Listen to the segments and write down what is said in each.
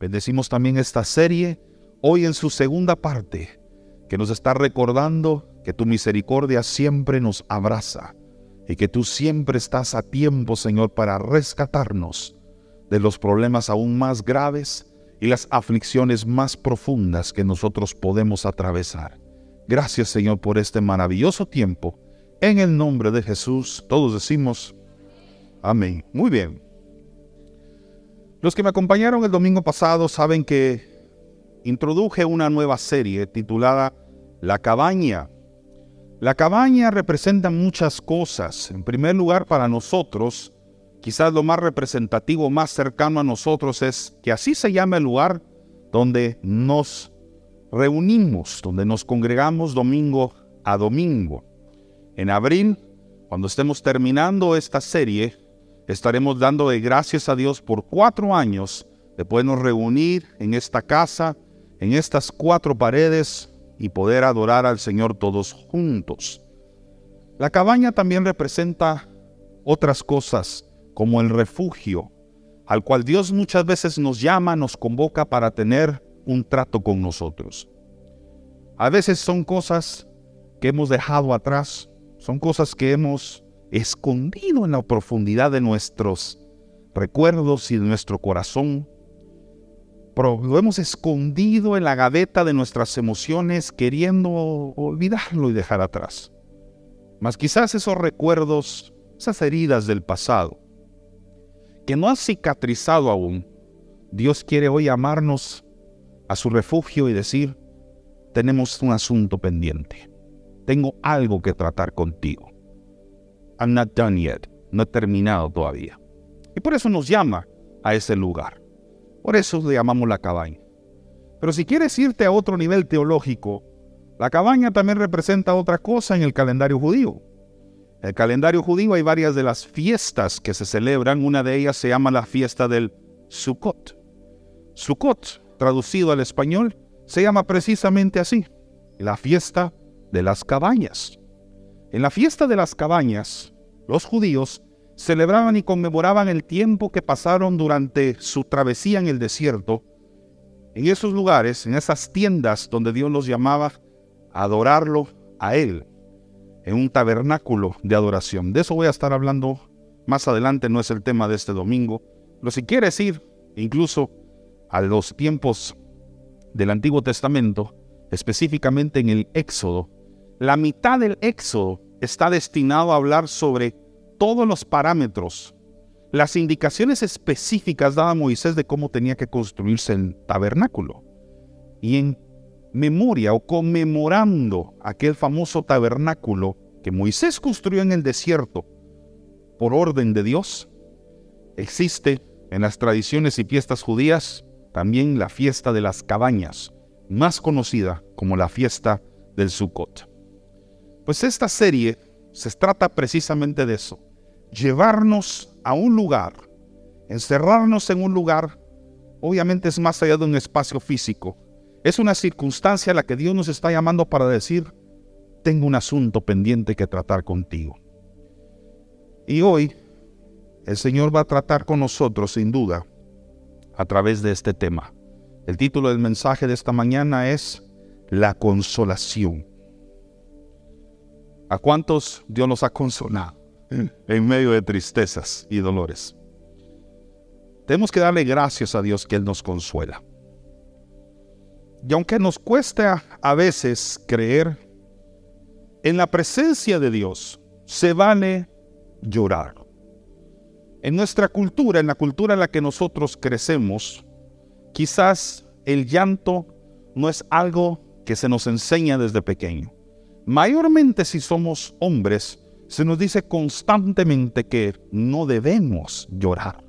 Bendecimos también esta serie, hoy en su segunda parte, que nos está recordando que tu misericordia siempre nos abraza y que tú siempre estás a tiempo, Señor, para rescatarnos de los problemas aún más graves y las aflicciones más profundas que nosotros podemos atravesar. Gracias, Señor, por este maravilloso tiempo. En el nombre de Jesús, todos decimos, amén. Muy bien. Los que me acompañaron el domingo pasado saben que introduje una nueva serie titulada La cabaña. La cabaña representa muchas cosas. En primer lugar, para nosotros, quizás lo más representativo, más cercano a nosotros es que así se llama el lugar donde nos reunimos, donde nos congregamos domingo a domingo. En abril, cuando estemos terminando esta serie, estaremos dando de gracias a Dios por cuatro años de podernos reunir en esta casa, en estas cuatro paredes y poder adorar al Señor todos juntos. La cabaña también representa otras cosas, como el refugio, al cual Dios muchas veces nos llama, nos convoca para tener un trato con nosotros. A veces son cosas que hemos dejado atrás, son cosas que hemos escondido en la profundidad de nuestros recuerdos y de nuestro corazón. lo hemos escondido en la gaveta de nuestras emociones queriendo olvidarlo y dejar atrás. Mas quizás esos recuerdos, esas heridas del pasado, que no han cicatrizado aún, Dios quiere hoy amarnos a su refugio y decir, tenemos un asunto pendiente, tengo algo que tratar contigo. I'm not done yet. No he terminado todavía. Y por eso nos llama a ese lugar. Por eso le llamamos la cabaña. Pero si quieres irte a otro nivel teológico, la cabaña también representa otra cosa en el calendario judío. En el calendario judío hay varias de las fiestas que se celebran. Una de ellas se llama la fiesta del Sukkot. Sukkot, traducido al español, se llama precisamente así, la fiesta de las cabañas. En la fiesta de las cabañas, los judíos celebraban y conmemoraban el tiempo que pasaron durante su travesía en el desierto, en esos lugares, en esas tiendas donde Dios los llamaba a adorarlo a Él, en un tabernáculo de adoración. De eso voy a estar hablando más adelante, no es el tema de este domingo, pero si quieres ir incluso a los tiempos del Antiguo Testamento, específicamente en el Éxodo, la mitad del Éxodo está destinado a hablar sobre todos los parámetros, las indicaciones específicas dadas a Moisés de cómo tenía que construirse el tabernáculo. Y en memoria o conmemorando aquel famoso tabernáculo que Moisés construyó en el desierto por orden de Dios, existe en las tradiciones y fiestas judías también la fiesta de las cabañas, más conocida como la fiesta del Sukkot. Pues esta serie se trata precisamente de eso, llevarnos a un lugar, encerrarnos en un lugar, obviamente es más allá de un espacio físico, es una circunstancia a la que Dios nos está llamando para decir, tengo un asunto pendiente que tratar contigo. Y hoy el Señor va a tratar con nosotros, sin duda, a través de este tema. El título del mensaje de esta mañana es La consolación. ¿A cuántos Dios nos ha consolado en medio de tristezas y dolores? Tenemos que darle gracias a Dios que Él nos consuela. Y aunque nos cueste a veces creer, en la presencia de Dios se vale llorar. En nuestra cultura, en la cultura en la que nosotros crecemos, quizás el llanto no es algo que se nos enseña desde pequeño. Mayormente si somos hombres, se nos dice constantemente que no debemos llorar,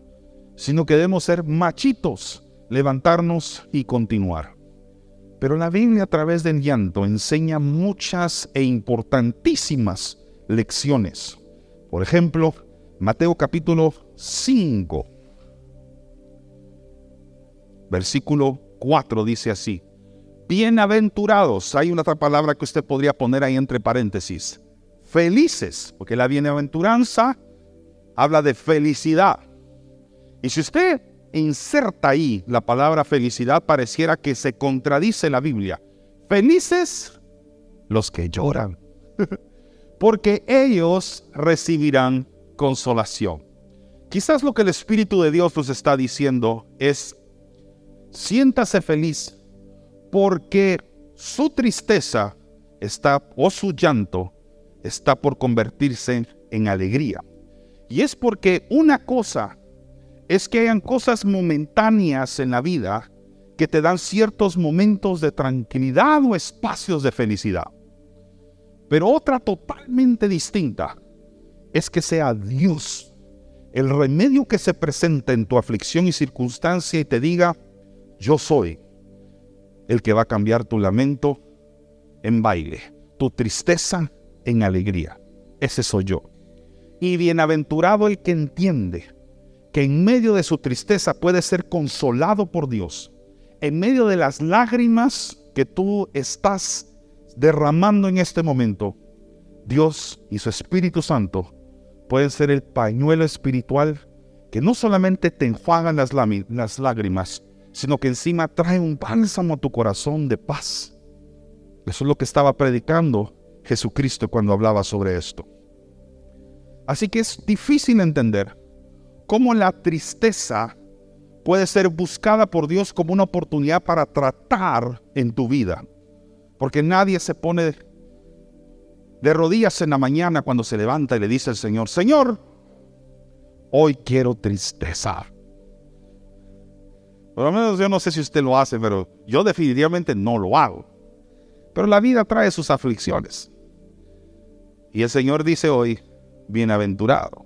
sino que debemos ser machitos, levantarnos y continuar. Pero la Biblia a través del llanto enseña muchas e importantísimas lecciones. Por ejemplo, Mateo capítulo 5, versículo 4 dice así, bienaventurados. Hay una otra palabra que usted podría poner ahí entre paréntesis. Felices, porque la bienaventuranza habla de felicidad. Y si usted inserta ahí la palabra felicidad, pareciera que se contradice la Biblia. Felices los que lloran, porque ellos recibirán consolación. Quizás lo que el Espíritu de Dios nos está diciendo es, siéntase feliz porque su tristeza está, o su llanto, está por convertirse en alegría. Y es porque una cosa es que hayan cosas momentáneas en la vida que te dan ciertos momentos de tranquilidad o espacios de felicidad. Pero otra totalmente distinta es que sea Dios el remedio que se presenta en tu aflicción y circunstancia y te diga, yo soy el que va a cambiar tu lamento en baile, tu tristeza en alegría. Ese soy yo. Y bienaventurado el que entiende que en medio de su tristeza puede ser consolado por Dios, en medio de las lágrimas que tú estás derramando en este momento, Dios y su Espíritu Santo pueden ser el pañuelo espiritual que no solamente te enjuagan las, las lágrimas, sino que encima trae un bálsamo a tu corazón de paz. Eso es lo que estaba predicando Jesucristo cuando hablaba sobre esto. Así que es difícil entender cómo la tristeza puede ser buscada por Dios como una oportunidad para tratar en tu vida. Porque nadie se pone de rodillas en la mañana cuando se levanta y le dice al Señor, Señor, hoy quiero tristeza. Por lo menos yo no sé si usted lo hace, pero yo definitivamente no lo hago. Pero la vida trae sus aflicciones. Y el Señor dice hoy, bienaventurado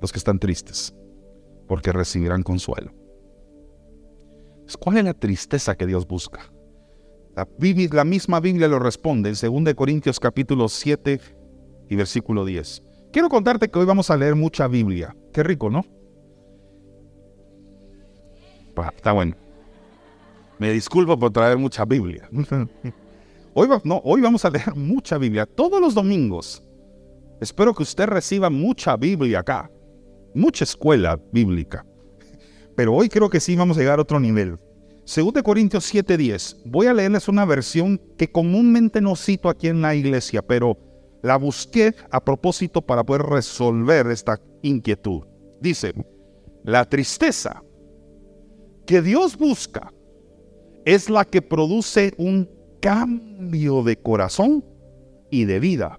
los que están tristes, porque recibirán consuelo. ¿Cuál es la tristeza que Dios busca? La, la misma Biblia lo responde en 2 Corintios capítulo 7 y versículo 10. Quiero contarte que hoy vamos a leer mucha Biblia. Qué rico, ¿no? está bueno. Me disculpo por traer mucha Biblia. Hoy, no, hoy vamos a leer mucha Biblia todos los domingos. Espero que usted reciba mucha Biblia acá mucha escuela bíblica. Pero hoy creo que sí vamos a llegar a otro nivel. Según de Corintios 7:10, voy a leerles una versión que comúnmente no cito aquí en la iglesia, pero la busqué a propósito para poder resolver esta inquietud. Dice, la tristeza que Dios busca es la que produce un cambio de corazón y de vida.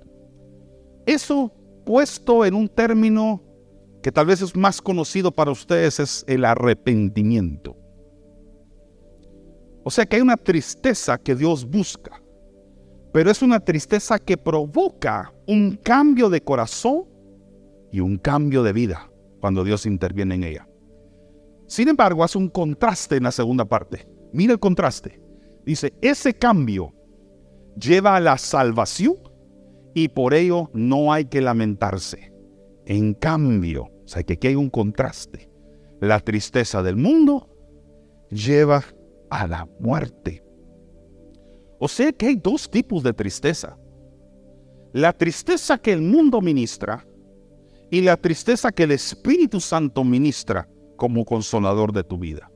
Eso puesto en un término que tal vez es más conocido para ustedes, es el arrepentimiento. O sea que hay una tristeza que Dios busca, pero es una tristeza que provoca un cambio de corazón y un cambio de vida cuando Dios interviene en ella. Sin embargo, hace un contraste en la segunda parte. Mira el contraste. Dice, ese cambio lleva a la salvación y por ello no hay que lamentarse. En cambio, o sea que aquí hay un contraste. La tristeza del mundo lleva a la muerte. O sea que hay dos tipos de tristeza. La tristeza que el mundo ministra y la tristeza que el Espíritu Santo ministra como consolador de tu vida.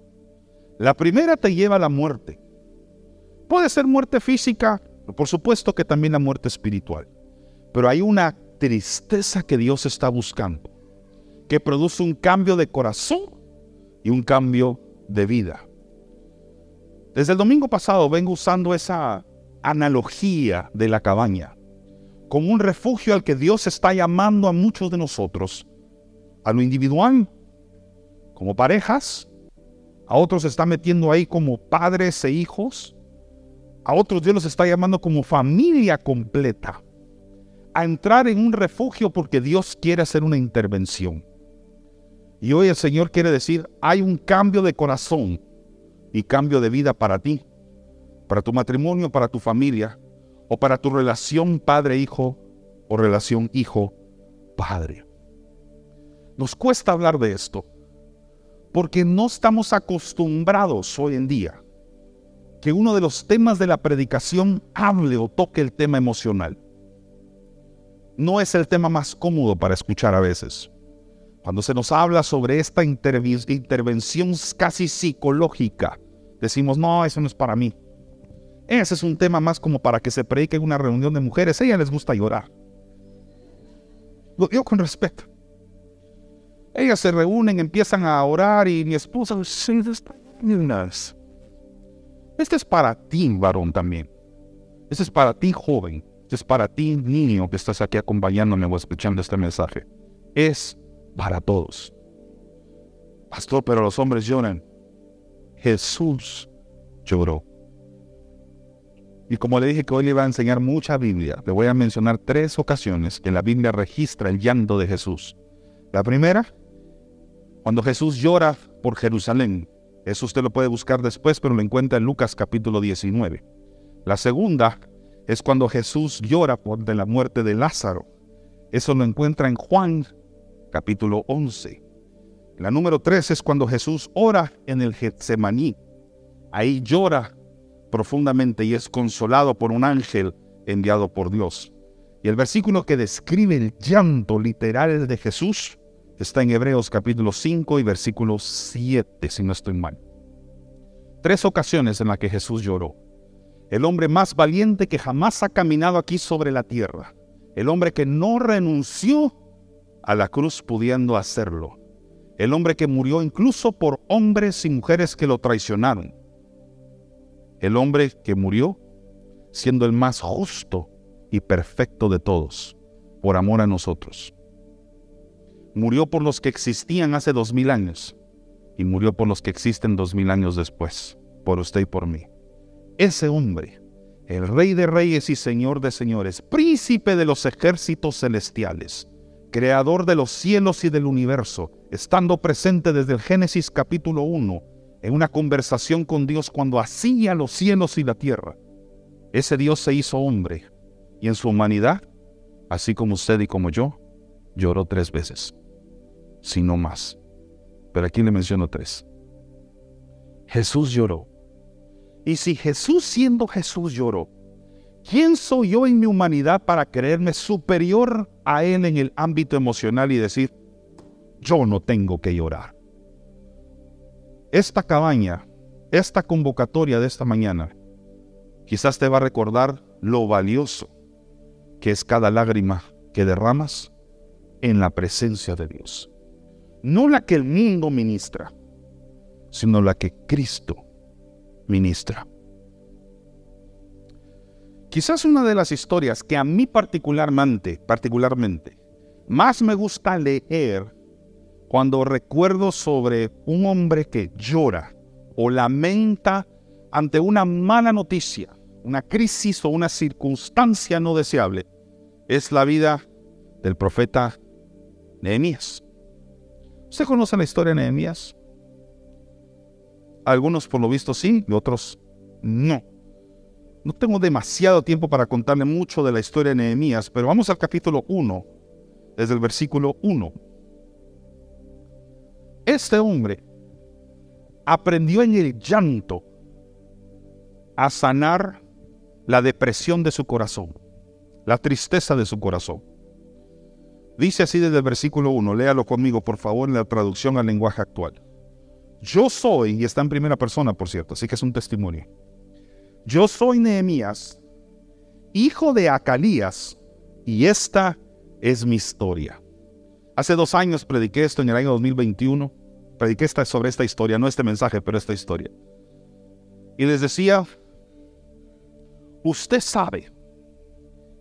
La primera te lleva a la muerte. Puede ser muerte física, por supuesto que también la muerte espiritual. Pero hay una tristeza que Dios está buscando que produce un cambio de corazón y un cambio de vida. Desde el domingo pasado vengo usando esa analogía de la cabaña como un refugio al que Dios está llamando a muchos de nosotros, a lo individual, como parejas, a otros está metiendo ahí como padres e hijos, a otros Dios los está llamando como familia completa, a entrar en un refugio porque Dios quiere hacer una intervención. Y hoy el Señor quiere decir, hay un cambio de corazón y cambio de vida para ti, para tu matrimonio, para tu familia, o para tu relación padre-hijo o relación hijo-padre. Nos cuesta hablar de esto, porque no estamos acostumbrados hoy en día que uno de los temas de la predicación hable o toque el tema emocional. No es el tema más cómodo para escuchar a veces. cuando se nos habla sobre esta intervención casi psicológica, decimos, no, eso no es para mí. Ese es un tema más como para que se predique en una reunión de mujeres. A ellas les gusta llorar. Lo digo con respeto. Ellas se reúnen, empiezan a orar y mi esposa, este es para ti, varón también. Este es para ti, joven. Este es para ti, niño, que estás aquí acompañándome o escuchando este mensaje. Es para todos. Pastor, pero los hombres lloran. Jesús lloró. Y como le dije que hoy le iba a enseñar mucha Biblia, le voy a mencionar tres ocasiones que la Biblia registra el llanto de Jesús. La primera, cuando Jesús llora por Jerusalén. Eso usted lo puede buscar después, pero lo encuentra en Lucas capítulo 19. La segunda es cuando Jesús llora por la muerte de Lázaro. Eso lo encuentra en Juan capítulo 11. La número 3 es cuando Jesús ora en el Getsemaní. Ahí llora profundamente y es consolado por un ángel enviado por Dios. Y el versículo que describe el llanto literal de Jesús está en Hebreos capítulo 5 y versículo 7, si no estoy mal. Tres ocasiones en las que Jesús lloró. El hombre más valiente que jamás ha caminado aquí sobre la tierra. El hombre que no renunció a la cruz pudiendo hacerlo. El hombre que murió incluso por hombres y mujeres que lo traicionaron el hombre que murió siendo el más justo y perfecto de todos, por amor a nosotros. Murió por los que existían hace dos mil años y murió por los que existen dos mil años después, por usted y por mí. Ese hombre, el rey de reyes y señor de señores, príncipe de los ejércitos celestiales, creador de los cielos y del universo, estando presente desde el Génesis capítulo 1 en una conversación con Dios cuando hacía los cielos y la tierra. Ese Dios se hizo hombre y en su humanidad, así como usted y como yo, lloró tres veces, si no más. Pero aquí le menciono tres. Jesús lloró. Y si Jesús siendo Jesús lloró, ¿quién soy yo en mi humanidad para creerme superior a Él en el ámbito emocional y decir, yo no tengo que llorar? esta cabaña, esta convocatoria de esta mañana, quizás te va a recordar lo valioso que es cada lágrima que derramas en la presencia de Dios. No la que el mundo ministra, sino la que Cristo ministra. Quizás una de las historias que a mí particularmente, particularmente, más me gusta leer cuando recuerdo sobre un hombre que llora o lamenta ante una mala noticia, una crisis o una circunstancia no deseable, es la vida del profeta Nehemías. ¿Usted conoce la historia de Nehemías? Algunos por lo visto sí y otros no. No tengo demasiado tiempo para contarle mucho de la historia de Nehemías, pero vamos al capítulo 1, desde el versículo 1. Este hombre aprendió en el llanto a sanar la depresión de su corazón, la tristeza de su corazón. Dice así desde el versículo 1, léalo conmigo por favor en la traducción al lenguaje actual. Yo soy, y está en primera persona por cierto, así que es un testimonio. Yo soy Nehemías, hijo de Acalías, y esta es mi historia. Hace dos años prediqué esto en el año 2021. Prediqué sobre esta historia, no este mensaje, pero esta historia. Y les decía, usted sabe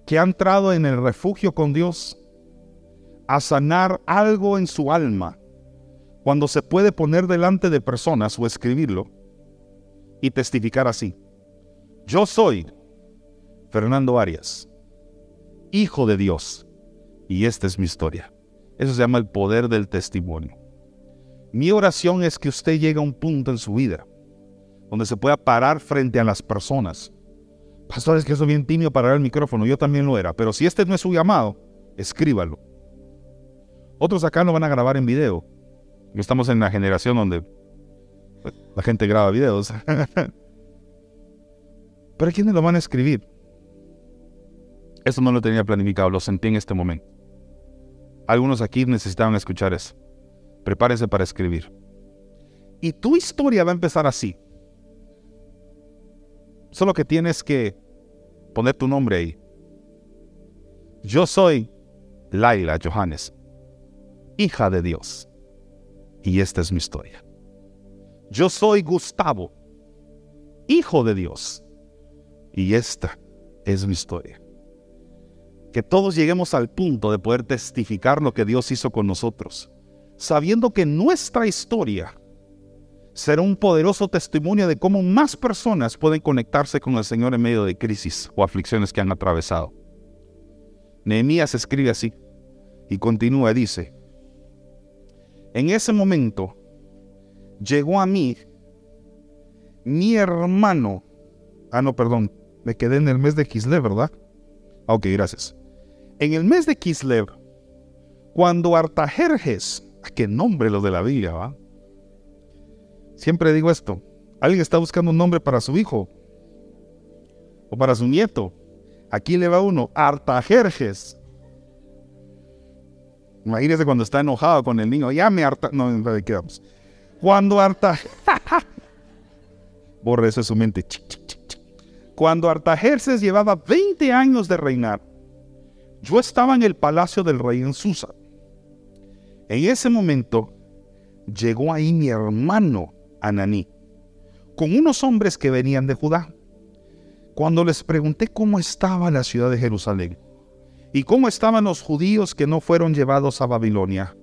que ha entrado en el refugio con Dios a sanar algo en su alma cuando se puede poner delante de personas o escribirlo y testificar así. Yo soy Fernando Arias, hijo de Dios, y esta es mi historia. Eso se llama el poder del testimonio. Mi oración es que usted llegue a un punto en su vida donde se pueda parar frente a las personas. Pastor, es que eso es bien tímido para el micrófono, yo también lo era, pero si este no es su llamado, escríbalo. Otros acá lo van a grabar en video. Estamos en la generación donde pues, la gente graba videos. pero ¿quiénes lo van a escribir? Eso no lo tenía planificado, lo sentí en este momento. Algunos aquí necesitaban escuchar eso. prepárese para escribir. Y tu historia va a empezar así. Solo que tienes que poner tu nombre ahí. Yo soy Laila Johannes, hija de Dios. Y esta es mi historia. Yo soy Gustavo, hijo de Dios. Y esta es mi historia. Que todos lleguemos al punto de poder testificar lo que Dios hizo con nosotros, sabiendo que nuestra historia será un poderoso testimonio de cómo más personas pueden conectarse con el Señor en medio de crisis o aflicciones que han atravesado. Nehemías escribe así y continúa, dice, en ese momento llegó a mí mi hermano, ah no, perdón, me quedé en el mes de Kislev, ¿verdad? Ah, ok, gracias. En el mes de Kislev, cuando Artajerjes, ah, qué nombre lo de la Biblia, ¿va? Siempre digo esto, alguien está buscando un nombre para su hijo o para su nieto. Aquí le va uno, Artajerjes. Imagínese cuando está enojado con el niño, ya me harta. No, no, quedamos. Cuando Artajerjes. Borre eso de su mente. Cuando Artajerjes llevaba 20 años de reinar, yo estaba en el palacio del rey en Susa. En ese momento llegó ahí mi hermano Ananí, con unos hombres que venían de Judá. Cuando les pregunté cómo estaba la ciudad de Jerusalén y cómo estaban los judíos que no fueron llevados a Babilonia,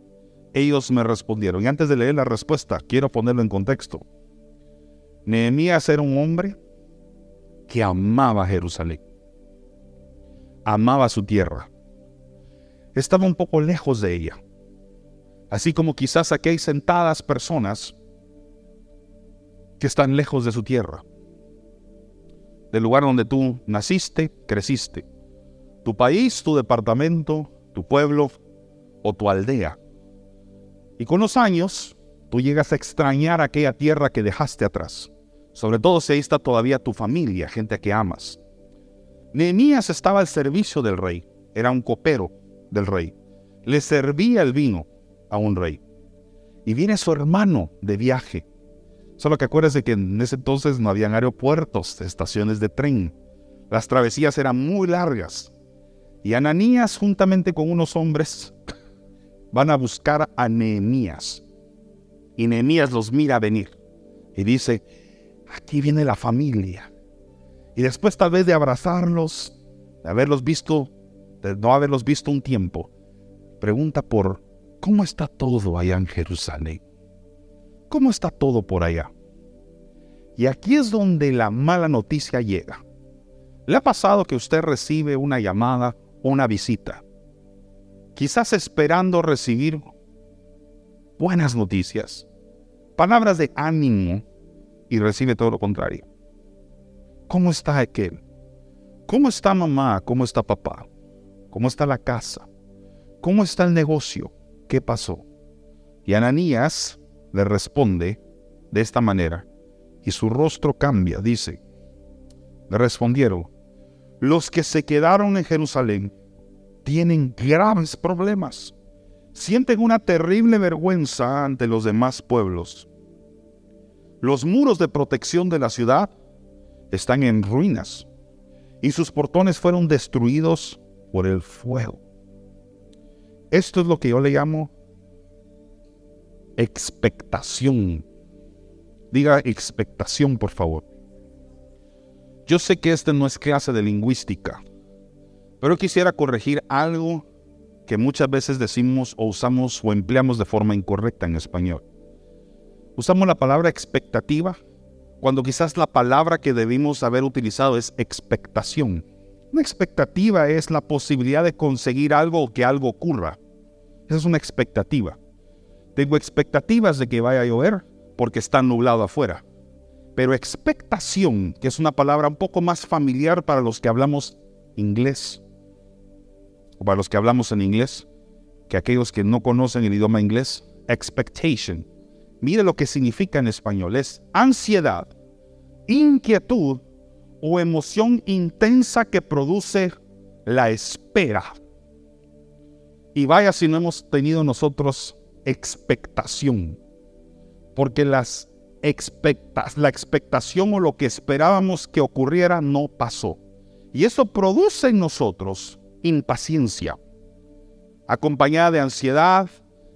ellos me respondieron. Y antes de leer la respuesta, quiero ponerlo en contexto. Nehemías era un hombre que amaba Jerusalén, amaba su tierra, estaba un poco lejos de ella, así como quizás aquí hay sentadas personas que están lejos de su tierra, del lugar donde tú naciste, creciste, tu país, tu departamento, tu pueblo o tu aldea. Y con los años, tú llegas a extrañar aquella tierra que dejaste atrás, sobre todo si ahí está todavía tu familia, gente que amas. Nehemías estaba al servicio del rey, era un copero del rey, le servía el vino a un rey. Y viene su hermano de viaje, Solo que acuérdese que en ese entonces no habían aeropuertos, estaciones de tren. Las travesías eran muy largas. Y Ananías, juntamente con unos hombres, van a buscar a Nehemías. Y Nehemías los mira venir. Y dice, aquí viene la familia. Y después tal vez de abrazarlos, de haberlos visto, de no haberlos visto un tiempo, pregunta por cómo está todo allá en Jerusalén. ¿Cómo está todo por allá? Y aquí es donde la mala noticia llega. ¿Le ha pasado que usted recibe una llamada una visita? Quizás esperando recibir buenas noticias, palabras de ánimo y recibe todo lo contrario. ¿Cómo está aquel? ¿Cómo está mamá? ¿Cómo está papá? ¿Cómo está la casa? ¿Cómo está el negocio? ¿Qué pasó? Y Ananías le responde de esta manera, y su rostro cambia, dice, le respondieron, los que se quedaron en Jerusalén tienen graves problemas, sienten una terrible vergüenza ante los demás pueblos. Los muros de protección de la ciudad están en ruinas y sus portones fueron destruidos por el fuego. Esto es lo que yo le llamo expectación. Diga expectación, por favor. Yo sé que este no es clase de lingüística, pero quisiera corregir algo que muchas veces decimos o usamos o empleamos de forma incorrecta en español. Usamos la palabra expectativa cuando quizás la palabra que debimos haber utilizado es expectación. Una expectativa es la posibilidad de conseguir algo o que algo ocurra. Esa es una expectativa. Tengo expectativas de que vaya a llover porque está nublado afuera. Pero expectación, que es una palabra un poco más familiar para los que hablamos inglés, o para los que hablamos en inglés, que aquellos que no conocen el idioma inglés, expectation. Mire lo que significa en español, es ansiedad, inquietud o emoción intensa que produce la espera. Y vaya si no hemos tenido nosotros expectación. Porque las la expectación o lo que esperábamos que ocurriera no pasó. Y eso produce en nosotros impaciencia, acompañada de ansiedad,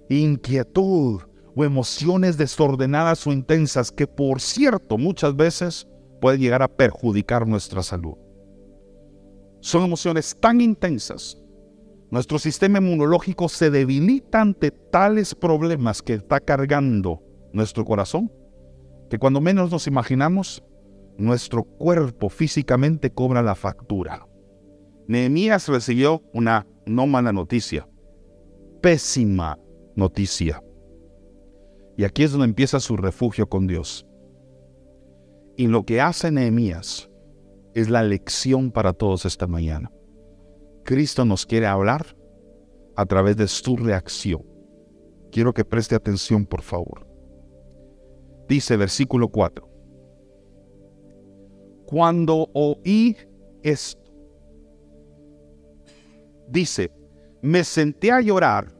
inquietud o emociones desordenadas o intensas que por cierto muchas veces pueden llegar a perjudicar nuestra salud. Son emociones tan intensas. Nuestro sistema inmunológico se debilita ante tales problemas que está cargando nuestro corazón, que cuando menos nos imaginamos, nuestro cuerpo físicamente cobra la factura. Nehemías recibió una no mala noticia, pésima noticia. Y aquí es donde empieza su refugio con Dios. Y lo que hace Nehemías es la lección para todos esta mañana. Cristo nos quiere hablar a través de su reacción. Quiero que preste atención, por favor. Dice versículo 4. Cuando oí esto, dice, me senté a llorar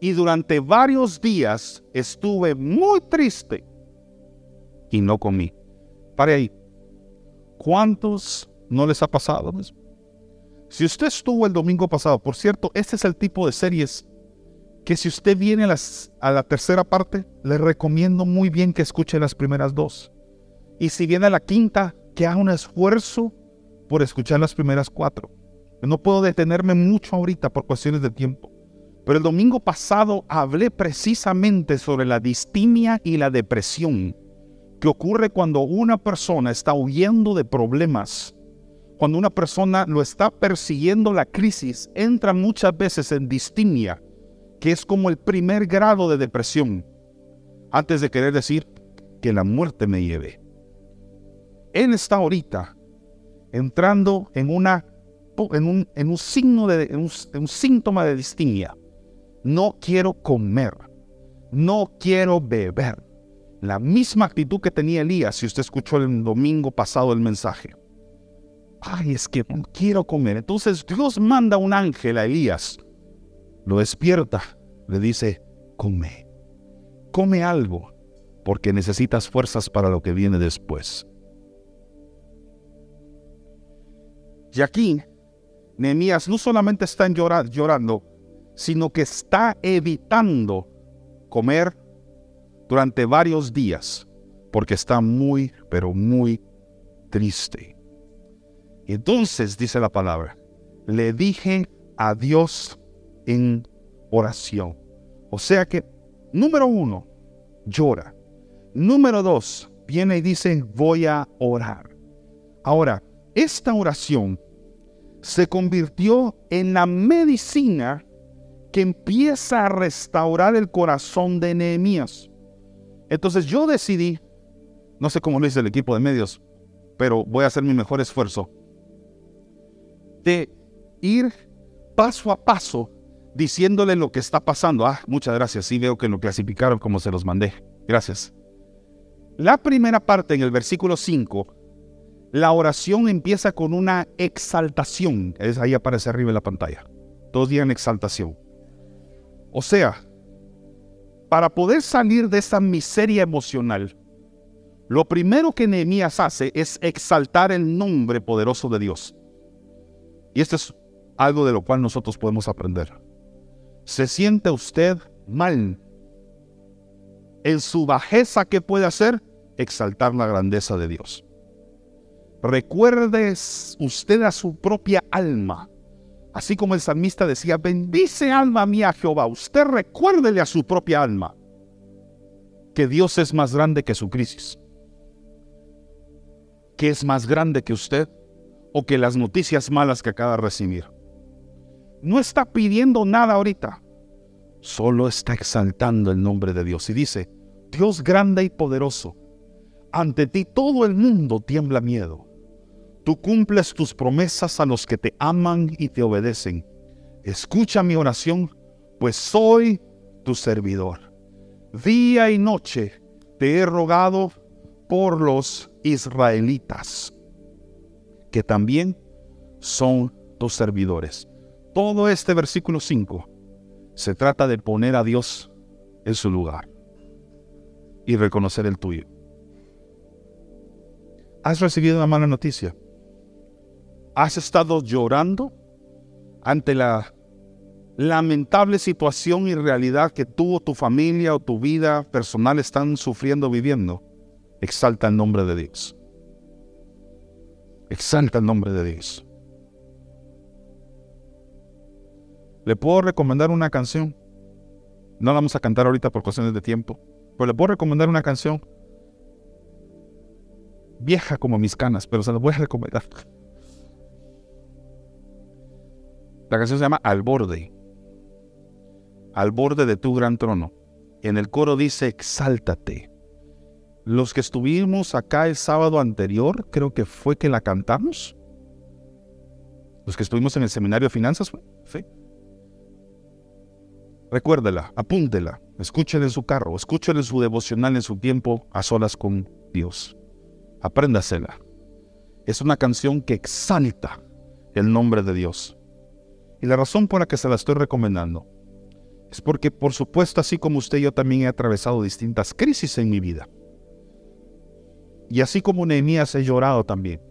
y durante varios días estuve muy triste y no comí. Pare ahí. ¿Cuántos no les ha pasado? Si usted estuvo el domingo pasado, por cierto, este es el tipo de series que si usted viene a, la tercera parte, le recomiendo muy bien que escuche las primeras dos. Y si viene a la quinta, que haga un esfuerzo por escuchar las primeras cuatro. No puedo detenerme mucho ahorita por cuestiones de tiempo. Pero el domingo pasado hablé precisamente sobre la distimia y la depresión que ocurre cuando una persona está huyendo de problemas. Cuando una persona lo está persiguiendo la crisis, entra muchas veces en distimia, que es como el primer grado de depresión, antes de querer decir que la muerte me lleve. Él está ahorita entrando en, un, signo de un síntoma de distimia. No quiero comer, no quiero beber. La misma actitud que tenía Elías, si usted escuchó el domingo pasado el mensaje. Ay, es que no quiero comer. Entonces Dios manda un ángel a Elías, lo despierta, le dice, come, come algo, porque necesitas fuerzas para lo que viene después. Y aquí, Nehemías no solamente está llorando, sino que está evitando comer durante varios días, porque está muy, pero muy triste. Entonces, dice la palabra, le dije a Dios en oración. O sea que, número uno, llora. Número dos, viene y dice, voy a orar. Ahora, esta oración se convirtió en la medicina que empieza a restaurar el corazón de Nehemías. Entonces yo decidí, no sé cómo lo dice el equipo de medios, pero voy a hacer mi mejor esfuerzo, de ir paso a paso diciéndole lo que está pasando. Ah, muchas gracias, sí veo que lo clasificaron como se los mandé. Gracias. La primera parte en el versículo 5 la oración empieza con una exaltación. Es ahí aparece arriba en la pantalla. Todos digan exaltación. O sea, para poder salir de esa miseria emocional, lo primero que Nehemías hace es exaltar el nombre poderoso de Dios. Y esto es algo de lo cual nosotros podemos aprender. ¿Se siente usted mal? En su bajeza, ¿qué puede hacer? Exaltar la grandeza de Dios. Recuerde usted a su propia alma. Así como el salmista decía, bendice alma mía Jehová. Usted recuérdele a su propia alma que Dios es más grande que su crisis. Que es más grande que usted o que las noticias malas que acaba de recibir. No está pidiendo nada ahorita. Solo está exaltando el nombre de Dios. Y dice, Dios grande y poderoso, ante ti todo el mundo tiembla miedo. Tú cumples tus promesas a los que te aman y te obedecen. Escucha mi oración, pues soy tu servidor. Día y noche te he rogado por los israelitas, que también son tus servidores. Todo este versículo 5 se trata de poner a Dios en su lugar y reconocer el tuyo. ¿Has recibido una mala noticia? ¿Has estado llorando ante la lamentable situación y realidad que tú o tu familia o tu vida personal están sufriendo, viviendo? Exalta el nombre de Dios. Exalta el nombre de Dios. Le puedo recomendar una canción. No la vamos a cantar ahorita por cuestiones de tiempo. Pero le puedo recomendar una canción. Vieja como mis canas, pero se la voy a recomendar. La canción se llama Al borde. Al borde de tu gran trono. En el coro dice, exáltate. Los que estuvimos acá el sábado anterior, creo que fue que la cantamos. Los que estuvimos en el seminario de finanzas. ¿Sí? Recuérdela, apúntela, escúchela en su carro, escúchela en su devocional en su tiempo a solas con Dios. Apréndasela. Es una canción que exalta el nombre de Dios. Y la razón por la que se la estoy recomendando es porque, por supuesto, así como usted, yo también he atravesado distintas crisis en mi vida. Y así como Nehemías he llorado también.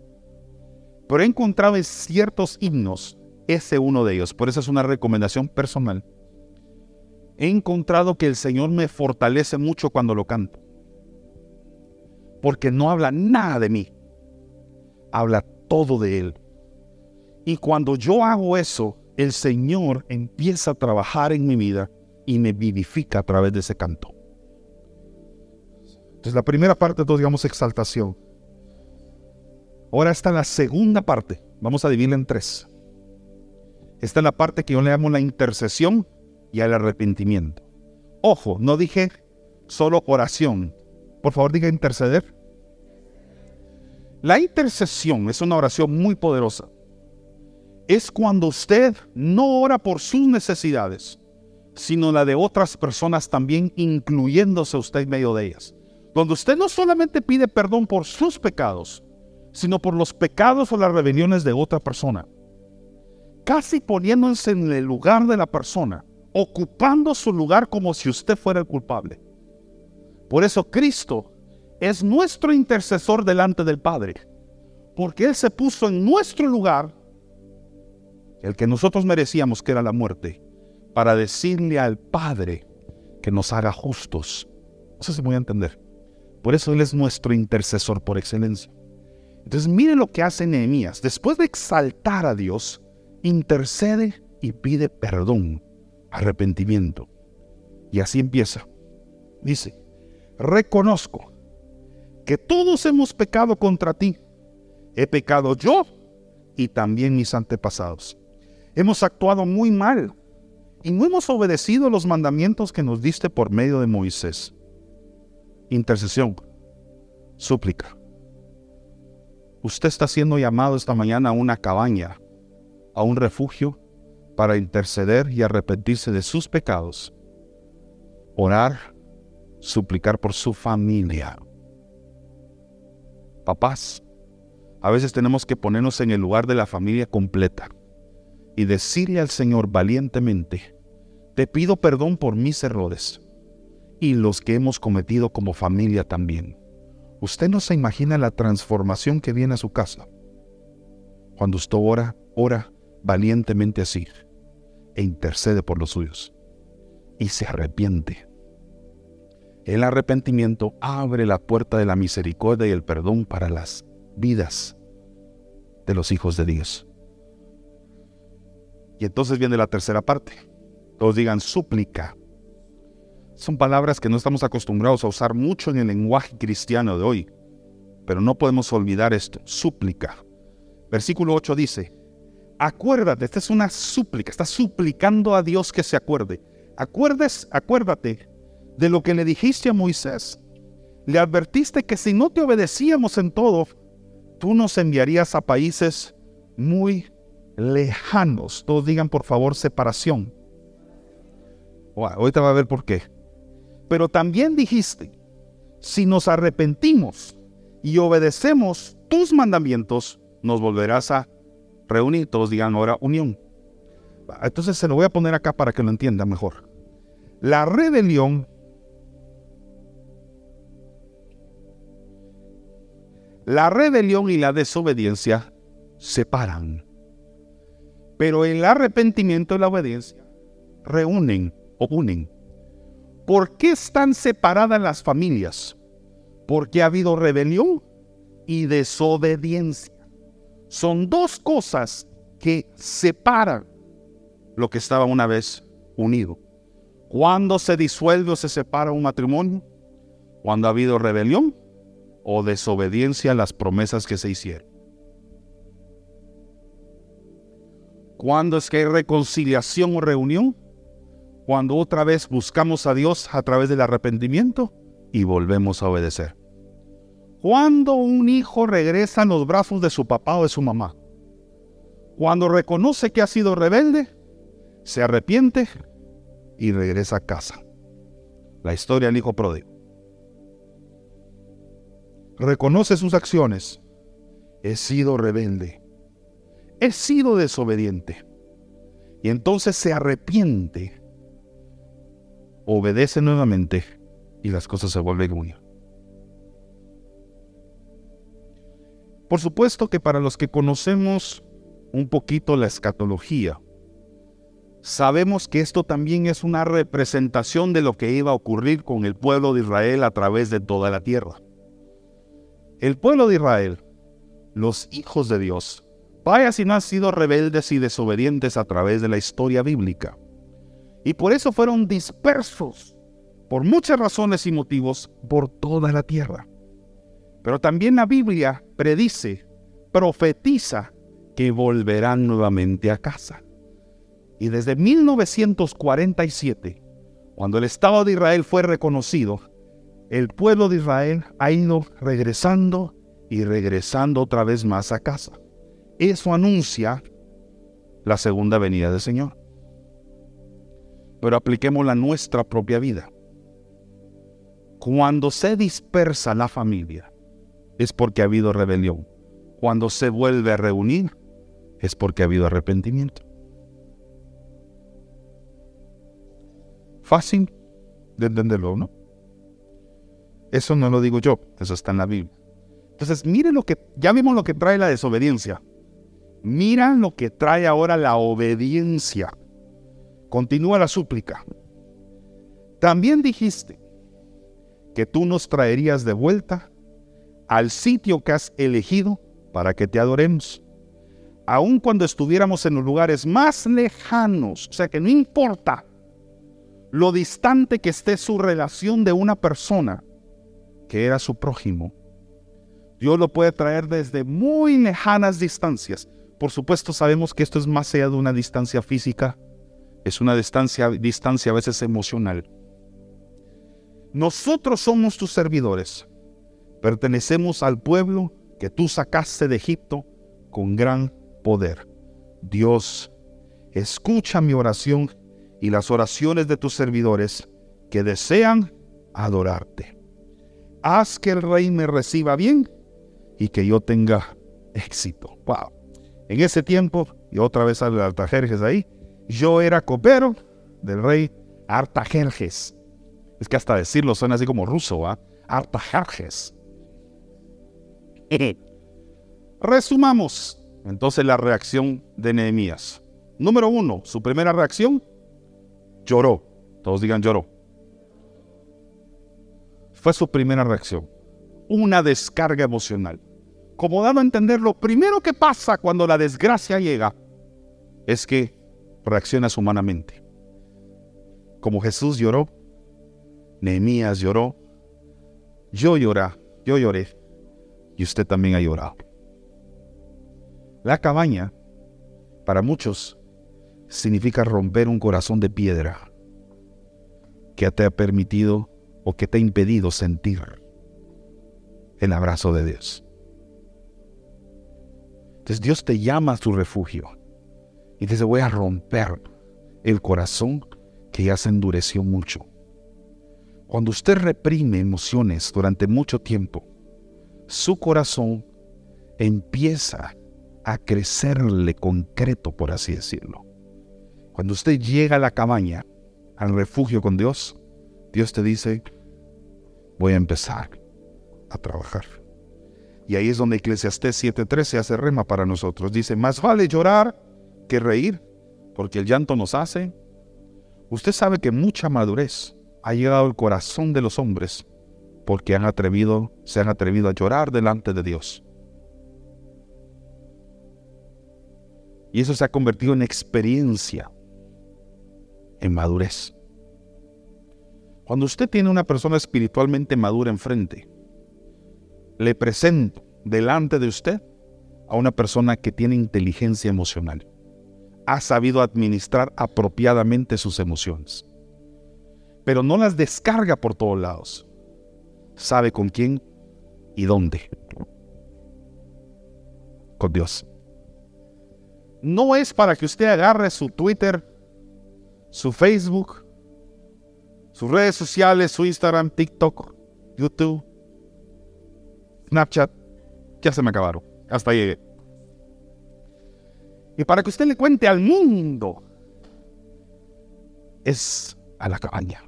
Pero he encontrado en ciertos himnos ese uno de ellos. Por eso es una recomendación personal he encontrado que el Señor me fortalece mucho cuando lo canto. Porque no habla nada de mí, habla todo de Él. Y cuando yo hago eso, el Señor empieza a trabajar en mi vida y me vivifica a través de ese canto. Entonces la primera parte, entonces digamos exaltación. Ahora está la segunda parte. Vamos a dividirla en tres. Esta es la parte que yo le llamo la intercesión y al arrepentimiento. Ojo, no dije solo oración. Por favor, diga interceder. La intercesión es una oración muy poderosa. Es cuando usted no ora por sus necesidades, sino la de otras personas también, incluyéndose usted en medio de ellas. Donde usted no solamente pide perdón por sus pecados, sino por los pecados o las rebeliones de otra persona. Casi poniéndose en el lugar de la persona ocupando su lugar como si usted fuera el culpable. Por eso Cristo es nuestro intercesor delante del Padre, porque Él se puso en nuestro lugar, el que nosotros merecíamos, que era la muerte, para decirle al Padre que nos haga justos. No sé si voy a entender. Por eso Él es nuestro intercesor por excelencia. Entonces mire lo que hace Nehemías. Después de exaltar a Dios, intercede y pide perdón arrepentimiento. Y así empieza. Dice, reconozco que todos hemos pecado contra ti. He pecado yo y también mis antepasados. Hemos actuado muy mal y no hemos obedecido los mandamientos que nos diste por medio de Moisés. Intercesión, súplica. Usted está siendo llamado esta mañana a una cabaña, a un refugio para interceder y arrepentirse de sus pecados, orar, suplicar por su familia. Papás, a veces tenemos que ponernos en el lugar de la familia completa y decirle al Señor valientemente, te pido perdón por mis errores y los que hemos cometido como familia también. Usted no se imagina la transformación que viene a su casa. Cuando usted ora, ora valientemente así e intercede por los suyos y se arrepiente. El arrepentimiento abre la puerta de la misericordia y el perdón para las vidas de los hijos de Dios. Y entonces viene la tercera parte. Todos digan súplica. Son palabras que no estamos acostumbrados a usar mucho en el lenguaje cristiano de hoy, pero no podemos olvidar esto. Súplica. Versículo 8 dice, Acuérdate, esta es una súplica, está suplicando a Dios que se acuerde. Acuerdes, acuérdate de lo que le dijiste a Moisés. Le advertiste que si no te obedecíamos en todo, tú nos enviarías a países muy lejanos. Todos digan por favor separación. ahorita va a ver por qué. Pero también dijiste, si nos arrepentimos y obedecemos tus mandamientos, nos volverás a reunir, todos digan ahora unión. Entonces se lo voy a poner acá para que lo entiendan mejor. La rebelión La rebelión y la desobediencia separan. Pero el arrepentimiento y la obediencia reúnen o unen. ¿Por qué están separadas las familias? Porque ha habido rebelión y desobediencia. Son dos cosas que separan lo que estaba una vez unido. Cuando se disuelve o se separa un matrimonio, cuando ha habido rebelión o desobediencia a las promesas que se hicieron. Cuando es que hay reconciliación o reunión, cuando otra vez buscamos a Dios a través del arrepentimiento y volvemos a obedecer. Cuando un hijo regresa en los brazos de su papá o de su mamá, cuando reconoce que ha sido rebelde, se arrepiente y regresa a casa. La historia del hijo pródigo. Reconoce sus acciones. He sido rebelde. He sido desobediente. Y entonces se arrepiente obedece nuevamente y las cosas se vuelven muy. Por supuesto que para los que conocemos un poquito la escatología, sabemos que esto también es una representación de lo que iba a ocurrir con el pueblo de Israel a través de toda la tierra. El pueblo de Israel, los hijos de Dios, vaya si no han sido rebeldes y desobedientes a través de la historia bíblica. Y por eso fueron dispersos, por muchas razones y motivos, por toda la tierra. Pero también la Biblia predice, profetiza que volverán nuevamente a casa. Y desde 1947, cuando el Estado de Israel fue reconocido, el pueblo de Israel ha ido regresando y regresando otra vez más a casa. Eso anuncia la segunda venida del Señor pero apliquémosla a nuestra propia vida. Cuando se dispersa la familia, es porque ha habido rebelión. Cuando se vuelve a reunir, es porque ha habido arrepentimiento. Fácil de entenderlo, ¿no? Eso no lo digo yo, eso está en la Biblia. Entonces, mire lo que, ya vimos lo que trae la desobediencia. Mira lo que trae ahora la obediencia. Continúa la súplica. También dijiste que tú nos traerías de vuelta al sitio que has elegido para que te adoremos. Aun cuando estuviéramos en los lugares más lejanos, o sea que no importa lo distante que esté su relación de una persona que era su prójimo, Dios lo puede traer desde muy lejanas distancias. Por supuesto sabemos que esto es más allá de una distancia física, es una distancia, distancia a veces emocional. Nosotros somos tus servidores. Pertenecemos al pueblo que tú sacaste de Egipto con gran poder. Dios, escucha mi oración y las oraciones de tus servidores que desean adorarte. Haz que el rey me reciba bien y que yo tenga éxito. Wow. En ese tiempo, y otra vez sale Altajerjes ahí, yo era copero del rey Artajerjes. Es que hasta decirlo suena así como ruso, ¿ah? Artajerjes. Resumamos entonces la reacción de Nehemías. Número uno, su primera reacción, lloró. Todos digan lloró. Fue su primera reacción. Una descarga emocional. Como dando a entender, lo primero que pasa cuando la desgracia llega es que reaccionas humanamente. Como Jesús lloró, Nehemías lloró, yo lloré, yo lloré y usted también ha llorado. La cabaña, para muchos, significa romper un corazón de piedra que te ha permitido o que te ha impedido sentir el abrazo de Dios. Entonces Dios te llama a su refugio y dice, voy a romper el corazón que ya se endureció mucho. Cuando usted reprime emociones durante mucho tiempo, su corazón empieza a crecerle concreto, por así decirlo. Cuando usted llega a la cabaña, al refugio con Dios, Dios te dice, voy a empezar a trabajar. Y ahí es donde Eclesiastés 7:13 hace rema para nosotros. Dice, más vale llorar que reír, porque el llanto nos hace. Usted sabe que mucha madurez ha llegado al corazón de los hombres porque han atrevido, se han atrevido a llorar delante de Dios. Y eso se ha convertido en experiencia, en madurez. Cuando usted tiene una persona espiritualmente madura enfrente, le presento delante de usted a una persona que tiene inteligencia emocional. Ha sabido administrar apropiadamente sus emociones. Pero no las descarga por todos lados. Sabe con quién y dónde. Con Dios. No es para que usted agarre su Twitter, su Facebook, sus redes sociales, su Instagram, TikTok, YouTube, Snapchat, ya se me acabaron. Hasta llegué. Y para que usted le cuente al mundo, es a la cabaña.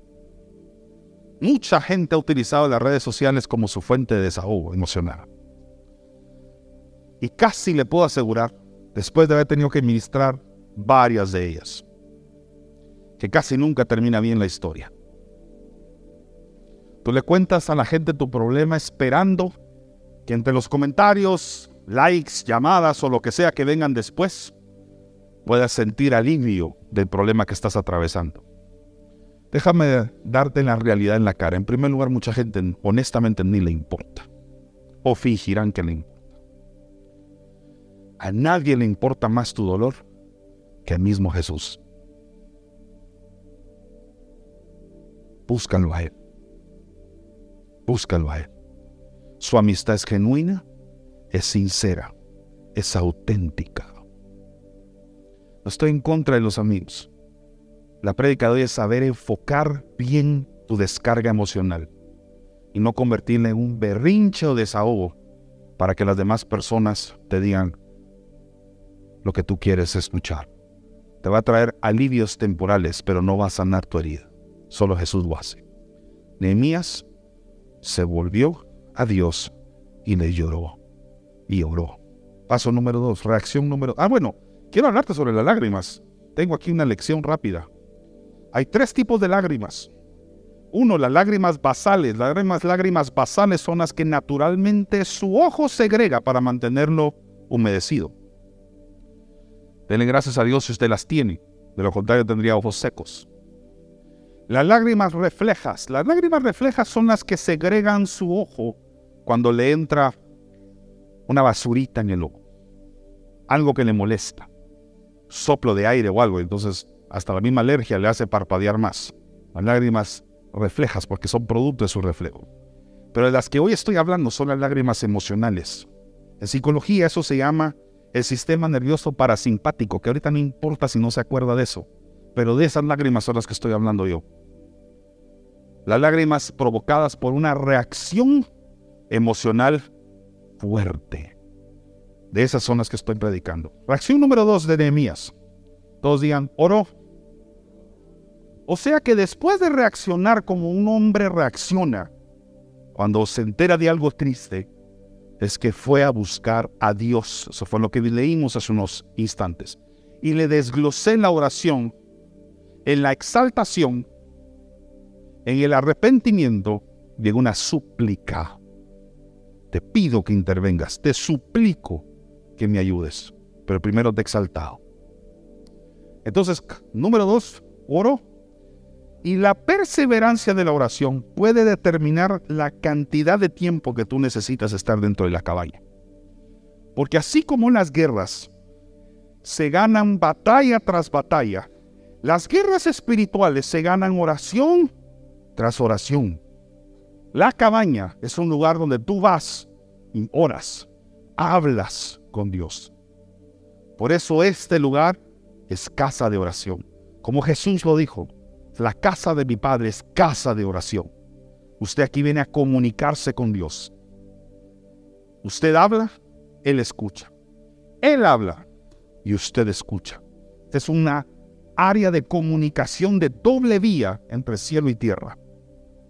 Mucha gente ha utilizado las redes sociales como su fuente de desahogo emocional. Y casi le puedo asegurar, después de haber tenido que administrar varias de ellas, que casi nunca termina bien la historia. Tú le cuentas a la gente tu problema esperando que entre los comentarios, likes, llamadas o lo que sea que vengan después, puedas sentir alivio del problema que estás atravesando. Déjame darte la realidad en la cara. En primer lugar, mucha gente honestamente ni le importa. O fingirán que le importa. A nadie le importa más tu dolor que al mismo Jesús. Búscalo a Él. Búscalo a Él. Su amistad es genuina, es sincera, es auténtica. No estoy en contra de los amigos. La prédica de hoy es saber enfocar bien tu descarga emocional y no convertirla en un berrinche o desahogo para que las demás personas te digan lo que tú quieres escuchar. Te va a traer alivios temporales, pero no va a sanar tu herida. Solo Jesús lo hace. Nehemías se volvió a Dios y le lloró. Y oró. Paso número dos, reacción número... Ah, bueno, quiero hablarte sobre las lágrimas. Tengo aquí una lección rápida. Hay tres tipos de lágrimas. Uno, las lágrimas basales. Las lágrimas, lágrimas basales son las que naturalmente su ojo segrega para mantenerlo humedecido. Denle gracias a Dios si usted las tiene. De lo contrario tendría ojos secos. Las lágrimas reflejas. Las lágrimas reflejas son las que segregan su ojo cuando le entra una basurita en el ojo. Algo que le molesta. Soplo de aire o algo. Entonces hasta la misma alergia le hace parpadear más. Las lágrimas reflejas porque son producto de su reflejo. Pero de las que hoy estoy hablando son las lágrimas emocionales. En psicología eso se llama el sistema nervioso parasimpático, que ahorita no importa si no se acuerda de eso. Pero de esas lágrimas son las que estoy hablando yo las lágrimas provocadas por una reacción emocional fuerte. De esas son las que estoy predicando. Reacción número dos de Nehemías. Todos digan, oro. O sea que después de reaccionar como un hombre reacciona, cuando se entera de algo triste, es que fue a buscar a Dios. Eso fue lo que leímos hace unos instantes. Y le desglosé la oración en la exaltación en el arrepentimiento llega una súplica. Te pido que intervengas, te suplico que me ayudes, pero primero te he exaltado. Entonces, número dos, oro. Y la perseverancia de la oración puede determinar la cantidad de tiempo que tú necesitas estar dentro de la cabaña. Porque así como las guerras se ganan batalla tras batalla, las guerras espirituales se ganan oración tras oración. La cabaña es un lugar donde tú vas y oras, hablas con Dios. Por eso este lugar es casa de oración. Como Jesús lo dijo, la casa de mi Padre es casa de oración. Usted aquí viene a comunicarse con Dios. Usted habla, Él escucha. Él habla y usted escucha. Es una área de comunicación de doble vía entre cielo y tierra.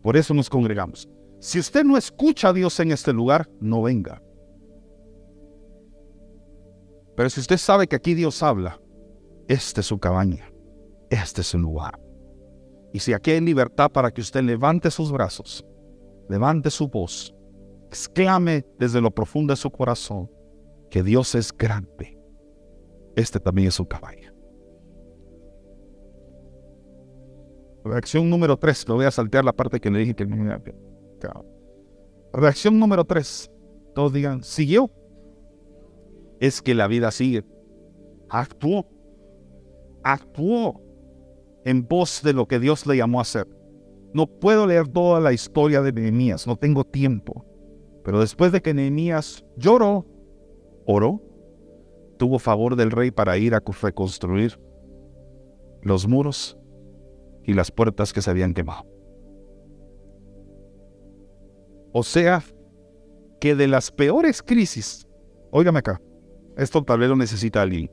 Por eso nos congregamos. Si usted no escucha a Dios en este lugar, no venga. Pero si usted sabe que aquí Dios habla, esta es su cabaña, este es su lugar. Y si aquí hay libertad para que usted levante sus brazos, levante su voz, exclame desde lo profundo de su corazón que Dios es grande, este también es su cabaña. Reacción número 3, lo voy a saltear la parte que le dije que no me Reacción número 3, todos digan, ¿siguió? Es que la vida sigue. Actuó. Actuó en pos de lo que Dios le llamó a hacer. No puedo leer toda la historia de Nehemías, no tengo tiempo. Pero después de que Nehemías lloró, oró, tuvo favor del rey para ir a reconstruir los muros y las puertas que se habían quemado. O sea, que de las peores crisis, óigame acá, esto tal vez lo necesita alguien,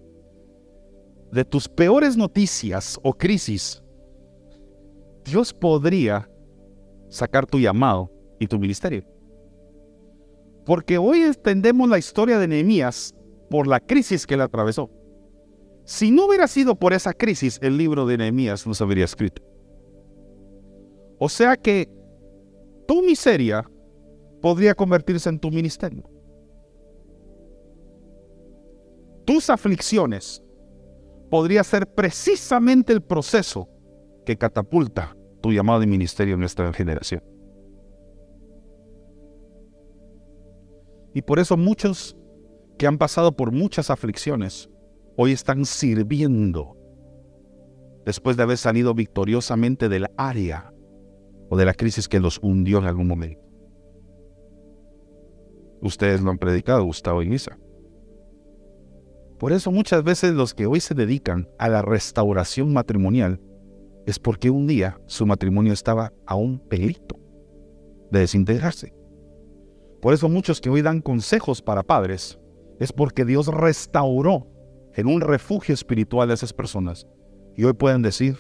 de tus peores noticias o crisis, Dios podría sacar tu llamado y tu ministerio. Porque hoy entendemos la historia de Nehemías por la crisis que él atravesó. Si no hubiera sido por esa crisis, el libro de Nehemías no se habría escrito. O sea que tu miseria podría convertirse en tu ministerio. Tus aflicciones podría ser precisamente el proceso que catapulta tu llamado de ministerio en nuestra generación. Y por eso muchos que han pasado por muchas aflicciones hoy están sirviendo después de haber salido victoriosamente del área o de la crisis que los hundió en algún momento. Ustedes lo han predicado, Gustavo y Isa. Por eso muchas veces los que hoy se dedican a la restauración matrimonial es porque un día su matrimonio estaba a un pelito de desintegrarse. Por eso muchos que hoy dan consejos para padres es porque Dios restauró en un refugio espiritual a esas personas. Y hoy pueden decir,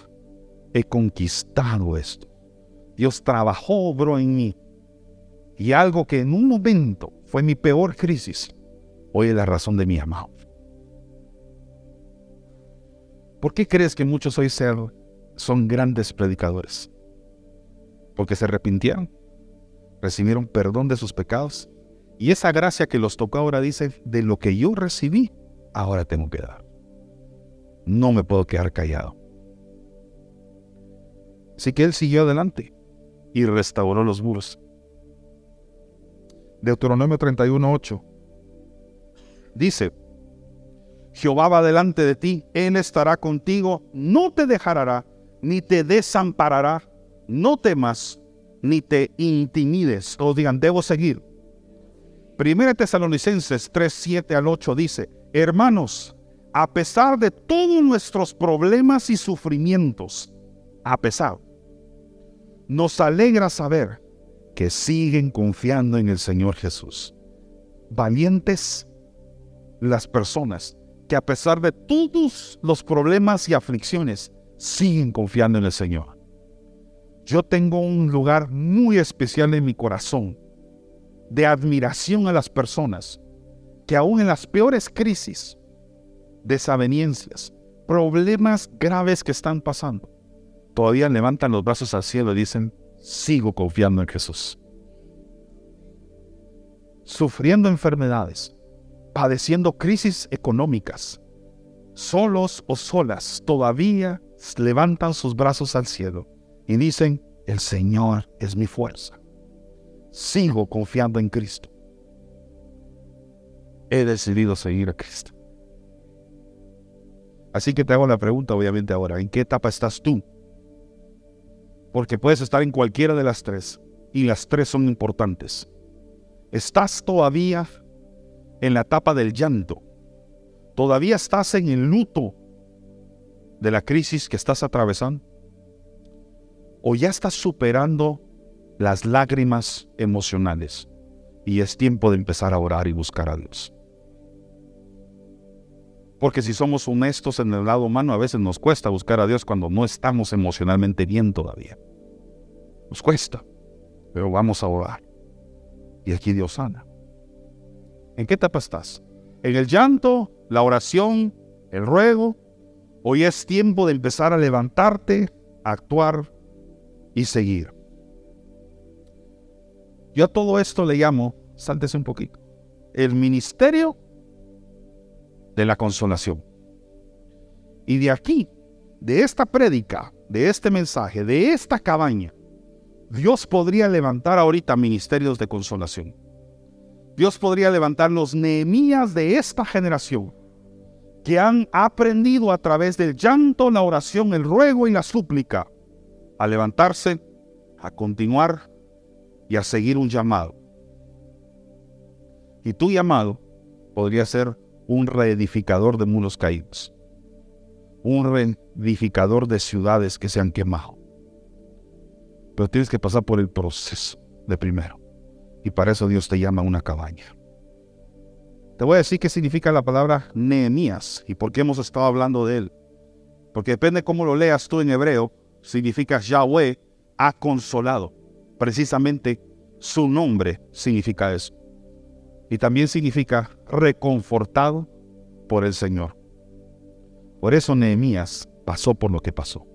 he conquistado esto. Dios trabajó, obró en mí. Y algo que en un momento fue mi peor crisis, hoy es la razón de mi amado. ¿Por qué crees que muchos hoy son grandes predicadores? Porque se arrepintieron, recibieron perdón de sus pecados y esa gracia que los tocó ahora dice, de lo que yo recibí, ahora tengo que dar. No me puedo quedar callado. Así que él siguió adelante y restauró los muros. Deuteronomio 31.8 dice, Jehová va delante de ti, Él estará contigo, no te dejará, ni te desamparará, no temas, ni te intimides. O digan, debo seguir. Primera Tesalonicenses 3, 7 al 8 dice, hermanos, a pesar de todos nuestros problemas y sufrimientos, a pesar, nos alegra saber que siguen confiando en el Señor Jesús. Valientes las personas que a pesar de todos los problemas y aflicciones, siguen confiando en el Señor. Yo tengo un lugar muy especial en mi corazón de admiración a las personas que aún en las peores crisis, desavenencias, problemas graves que están pasando, todavía levantan los brazos al cielo y dicen, sigo confiando en Jesús. Sufriendo enfermedades, padeciendo crisis económicas, solos o solas, todavía levantan sus brazos al cielo y dicen, el Señor es mi fuerza. Sigo confiando en Cristo. He decidido seguir a Cristo. Así que te hago la pregunta, obviamente, ahora, ¿en qué etapa estás tú? Porque puedes estar en cualquiera de las tres, y las tres son importantes. ¿Estás todavía en la etapa del llanto? ¿Todavía estás en el luto de la crisis que estás atravesando? ¿O ya estás superando las lágrimas emocionales y es tiempo de empezar a orar y buscar a Dios? Porque si somos honestos en el lado humano, a veces nos cuesta buscar a Dios cuando no estamos emocionalmente bien todavía. Nos cuesta, pero vamos a orar. Y aquí Dios sana. ¿En qué etapa estás? en el llanto, la oración, el ruego. Hoy es tiempo de empezar a levantarte, actuar y seguir. Yo a todo esto le llamo, sáltese un poquito, el ministerio de la consolación. Y de aquí, de esta prédica, de este mensaje, de esta cabaña, Dios podría levantar ahorita ministerios de consolación. Dios podría levantar los Nehemías de esta generación que han aprendido a través del llanto, la oración, el ruego y la súplica a levantarse, a continuar y a seguir un llamado. Y tu llamado podría ser un reedificador de muros caídos, un reedificador de ciudades que se han quemado. Pero tienes que pasar por el proceso de primero. Y para eso Dios te llama una cabaña. Te voy a decir qué significa la palabra Nehemías y por qué hemos estado hablando de él. Porque depende cómo lo leas tú en hebreo, significa Yahweh ha consolado. Precisamente su nombre significa eso. Y también significa reconfortado por el Señor. Por eso Nehemías pasó por lo que pasó.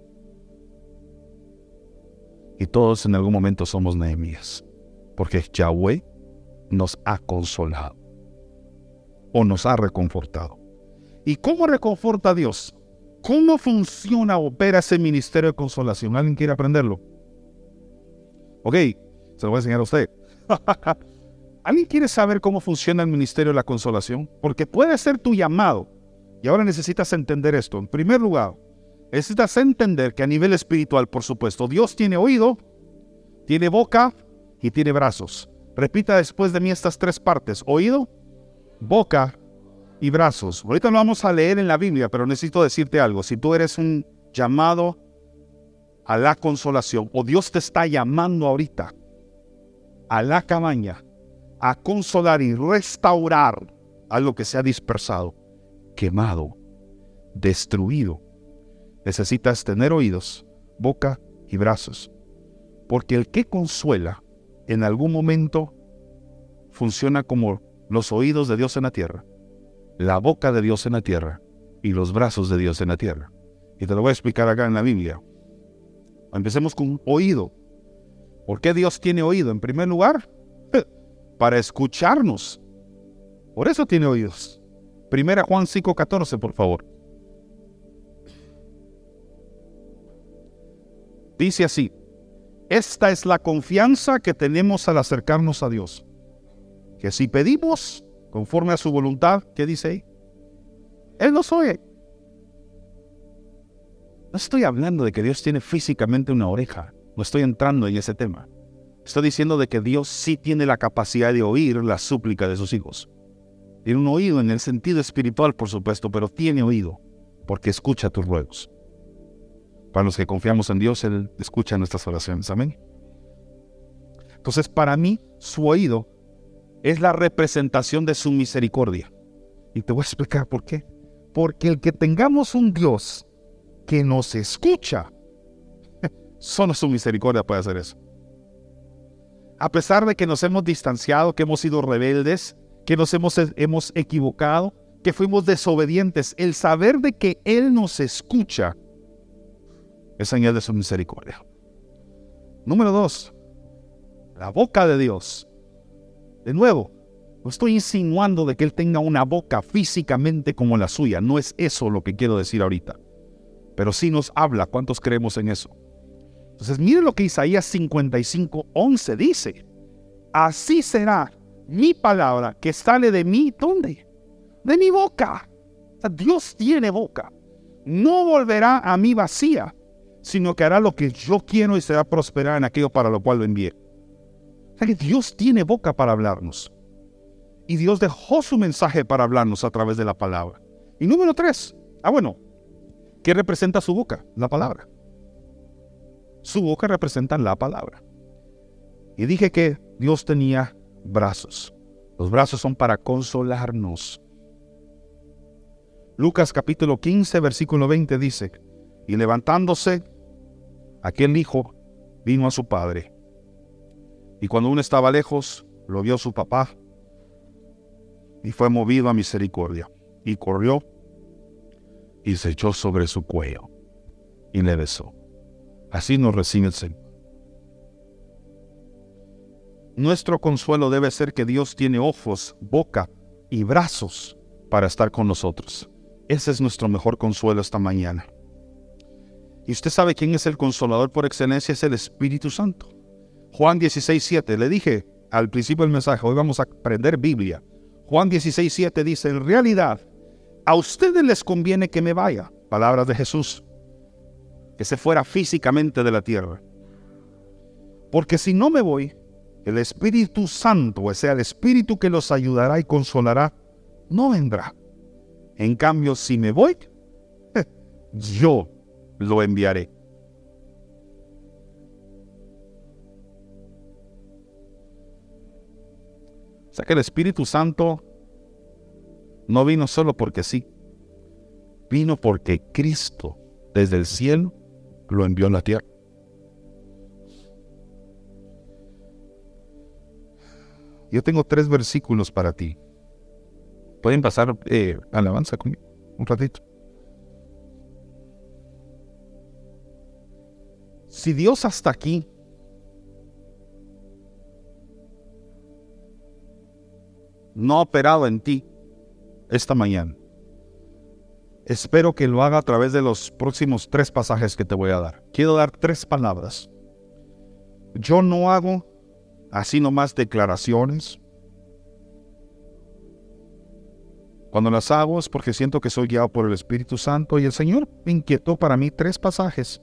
Y todos en algún momento somos Nehemías. Porque Yahweh nos ha consolado. O nos ha reconfortado. ¿Y cómo reconforta a Dios? ¿Cómo funciona, opera ese ministerio de consolación? ¿Alguien quiere aprenderlo? Ok, se lo voy a enseñar a usted. ¿Alguien quiere saber cómo funciona el ministerio de la consolación? Porque puede ser tu llamado. Y ahora necesitas entender esto. En primer lugar, necesitas entender que a nivel espiritual, por supuesto, Dios tiene oído, tiene boca y tiene brazos. Repita después de mí estas tres partes. Oído, boca y brazos. Ahorita lo vamos a leer en la Biblia, pero necesito decirte algo. Si tú eres un llamado a la consolación, o Dios te está llamando ahorita a la cabaña, a consolar y restaurar algo que se ha dispersado, quemado, destruido, necesitas tener oídos, boca y brazos. Porque el que consuela en algún momento funciona como los oídos de Dios en la tierra la boca de Dios en la tierra y los brazos de Dios en la tierra. Y te lo voy a explicar acá en la Biblia. Empecemos con oído. ¿Por qué Dios tiene oído? En primer lugar, para escucharnos. Por eso tiene oídos. Primera Juan 5:14, por favor. Dice así, esta es la confianza que tenemos al acercarnos a Dios, que si pedimos conforme a su voluntad, ¿qué dice ahí? Él nos oye. No estoy hablando de que Dios tiene físicamente una oreja, no estoy entrando en ese tema. Estoy diciendo de que Dios sí tiene la capacidad de oír la súplica de sus hijos. Tiene un oído en el sentido espiritual, por supuesto, pero tiene oído porque escucha tus ruegos. Para los que confiamos en Dios, Él escucha nuestras oraciones. Amén. Entonces, para mí, su oído es la representación de su misericordia. Y te voy a explicar por qué. Porque el que tengamos un Dios que nos escucha, solo su misericordia puede hacer eso. A pesar de que nos hemos distanciado, que hemos sido rebeldes, que nos hemos, hemos equivocado, que fuimos desobedientes, el saber de que Él nos escucha es señal de su misericordia. Número dos, la boca de Dios de nuevo, no estoy insinuando de que él tenga una boca físicamente como la suya, no es eso lo que quiero decir ahorita. Pero sí nos habla, ¿cuántos creemos en eso? Entonces, mire lo que Isaías 55, 11 dice. Así será mi palabra que sale de mí, ¿dónde? De mi boca. Dios tiene boca. No volverá a mí vacía, sino que hará lo que yo quiero y será prosperar en aquello para lo cual lo envié que Dios tiene boca para hablarnos. Y Dios dejó su mensaje para hablarnos a través de la palabra. Y número tres, ah bueno, ¿qué representa su boca? La palabra. Su boca representa la palabra. Y dije que Dios tenía brazos. Los brazos son para consolarnos. Lucas capítulo 15, versículo 20 dice, y levantándose, aquel hijo vino a su padre y cuando uno estaba lejos, lo vio su papá. y fue movido a misericordia. Y corrió y se echó sobre su cuello y le besó. Así nos recibe el Señor. Nuestro consuelo debe ser que Dios tiene ojos, boca y brazos para estar con nosotros. Ese es nuestro mejor consuelo esta mañana. Y usted sabe quién es el consolador por excelencia, es el Espíritu Santo. Juan 16, 7, le dije al principio del mensaje, hoy vamos a aprender Biblia. Juan 16, 7 dice, en realidad, a ustedes les conviene que me vaya, palabras de Jesús, que se fuera físicamente de la tierra. Porque si no me voy, el Espíritu Santo, o sea, el Espíritu que los ayudará y consolará, no vendrá. En cambio, si me voy, yo lo enviaré. O sea que el Espíritu Santo no vino solo porque sí, vino porque Cristo desde el cielo lo envió a la tierra. Yo tengo tres versículos para ti. Pueden pasar eh, alabanza conmigo un ratito. Si Dios hasta aquí no ha operado en ti esta mañana, espero que lo haga a través de los próximos tres pasajes que te voy a dar. Quiero dar tres palabras. Yo no hago así nomás declaraciones. Cuando las hago es porque siento que soy guiado por el Espíritu Santo y el Señor inquietó para mí tres pasajes.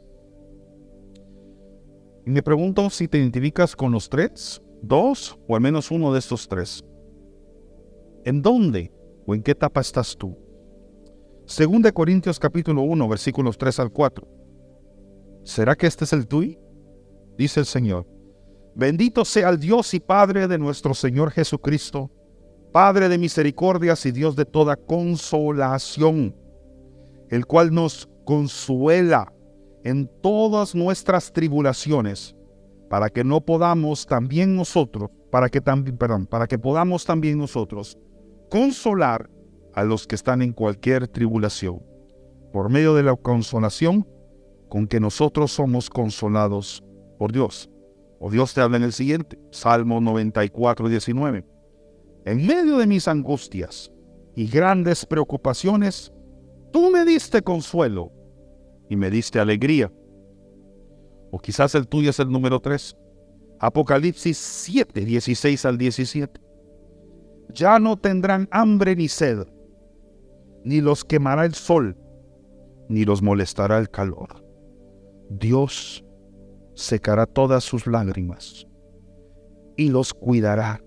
Y me pregunto si te identificas con los tres, dos o al menos uno de estos tres. ¿En dónde o en qué etapa estás tú? Según de Corintios capítulo 1, versículos 3 al 4. ¿Será que este es el tuyo? Dice el Señor. Bendito sea el Dios y Padre de nuestro Señor Jesucristo, Padre de misericordias y Dios de toda consolación, el cual nos consuela en todas nuestras tribulaciones, para que no podamos también nosotros, para que también, perdón, para que podamos también nosotros consolar a los que están en cualquier tribulación, por medio de la consolación con que nosotros somos consolados por Dios. O Dios te habla en el siguiente, Salmo 94, 19. En medio de mis angustias y grandes preocupaciones, tú me diste consuelo y me diste alegría. O quizás el tuyo es el número 3. Apocalipsis 7, 16 al 17. Ya no tendrán hambre ni sed, ni los quemará el sol, ni los molestará el calor. Dios secará todas sus lágrimas y los cuidará.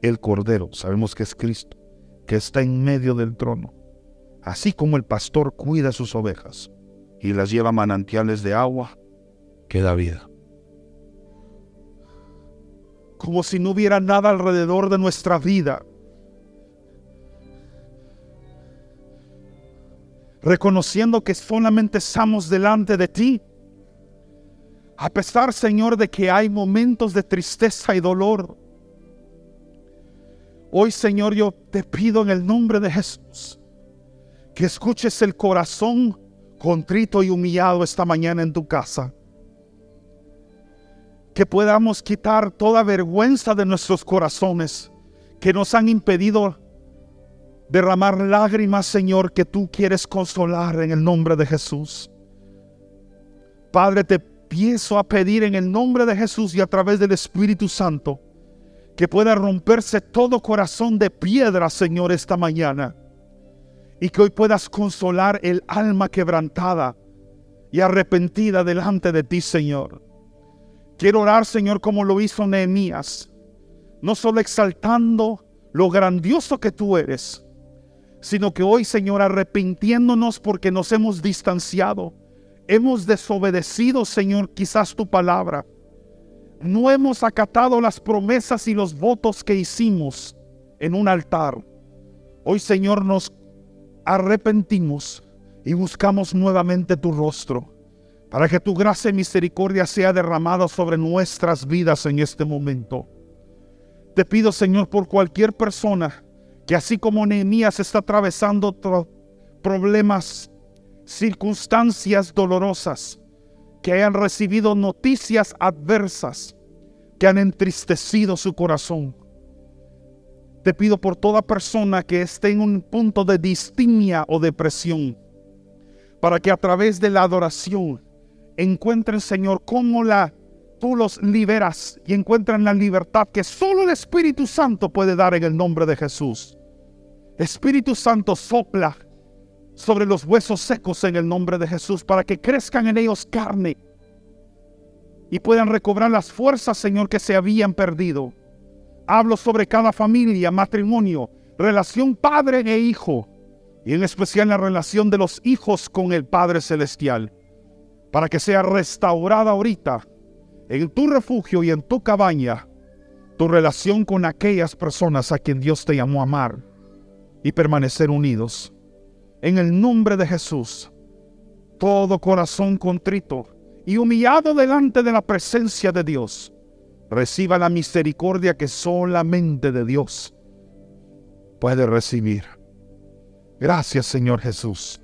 El Cordero, sabemos que es Cristo, que está en medio del trono, así como el pastor cuida sus ovejas y las lleva a manantiales de agua que da vida. Como si no hubiera nada alrededor de nuestra vida. Reconociendo que solamente estamos delante de ti a pesar, Señor, de que hay momentos de tristeza y dolor. Hoy, Señor, yo te pido en el nombre de Jesús que escuches el corazón contrito y humillado esta mañana en tu casa. Que podamos quitar toda vergüenza de nuestros corazones que nos han impedido derramar lágrimas, Señor, que tú quieres consolar en el nombre de Jesús. Padre, te empiezo a pedir en el nombre de Jesús y a través del Espíritu Santo que pueda romperse todo corazón de piedra, Señor, esta mañana. Y que hoy puedas consolar el alma quebrantada y arrepentida delante de ti, Señor. Quiero orar, Señor, como lo hizo Nehemías, no solo exaltando lo grandioso que tú eres, sino que hoy, Señor, arrepintiéndonos porque nos hemos distanciado Hemos desobedecido, Señor, quizás tu palabra. No hemos acatado las promesas y los votos que hicimos en un altar. Hoy, Señor, nos arrepentimos y buscamos nuevamente tu rostro para que tu gracia y misericordia sea derramada sobre nuestras vidas en este momento. Te pido, Señor, por cualquier persona que así como Nehemías está atravesando problemas, circunstancias dolorosas, que hayan recibido noticias adversas, que han entristecido su corazón. Te pido por toda persona que esté en un punto de distimia o depresión, para que a través de la adoración encuentren, Señor, cómo la, tú los liberas y encuentren la libertad que solo el Espíritu Santo puede dar en el nombre de Jesús. Espíritu Santo sopla sobre los huesos secos en el nombre de Jesús para que crezcan en ellos carne y puedan recobrar las fuerzas, Señor, que se habían perdido. Hablo sobre cada familia, matrimonio, relación padre e hijo, y en especial la relación de los hijos con el Padre Celestial, para que sea restaurada ahorita en tu refugio y en tu cabaña, tu relación con aquellas personas a quien Dios te llamó a amar y permanecer unidos. En el nombre de Jesús, todo corazón contrito y humillado delante de la presencia de Dios, reciba la misericordia que solamente de Dios puede recibir. Gracias Señor Jesús.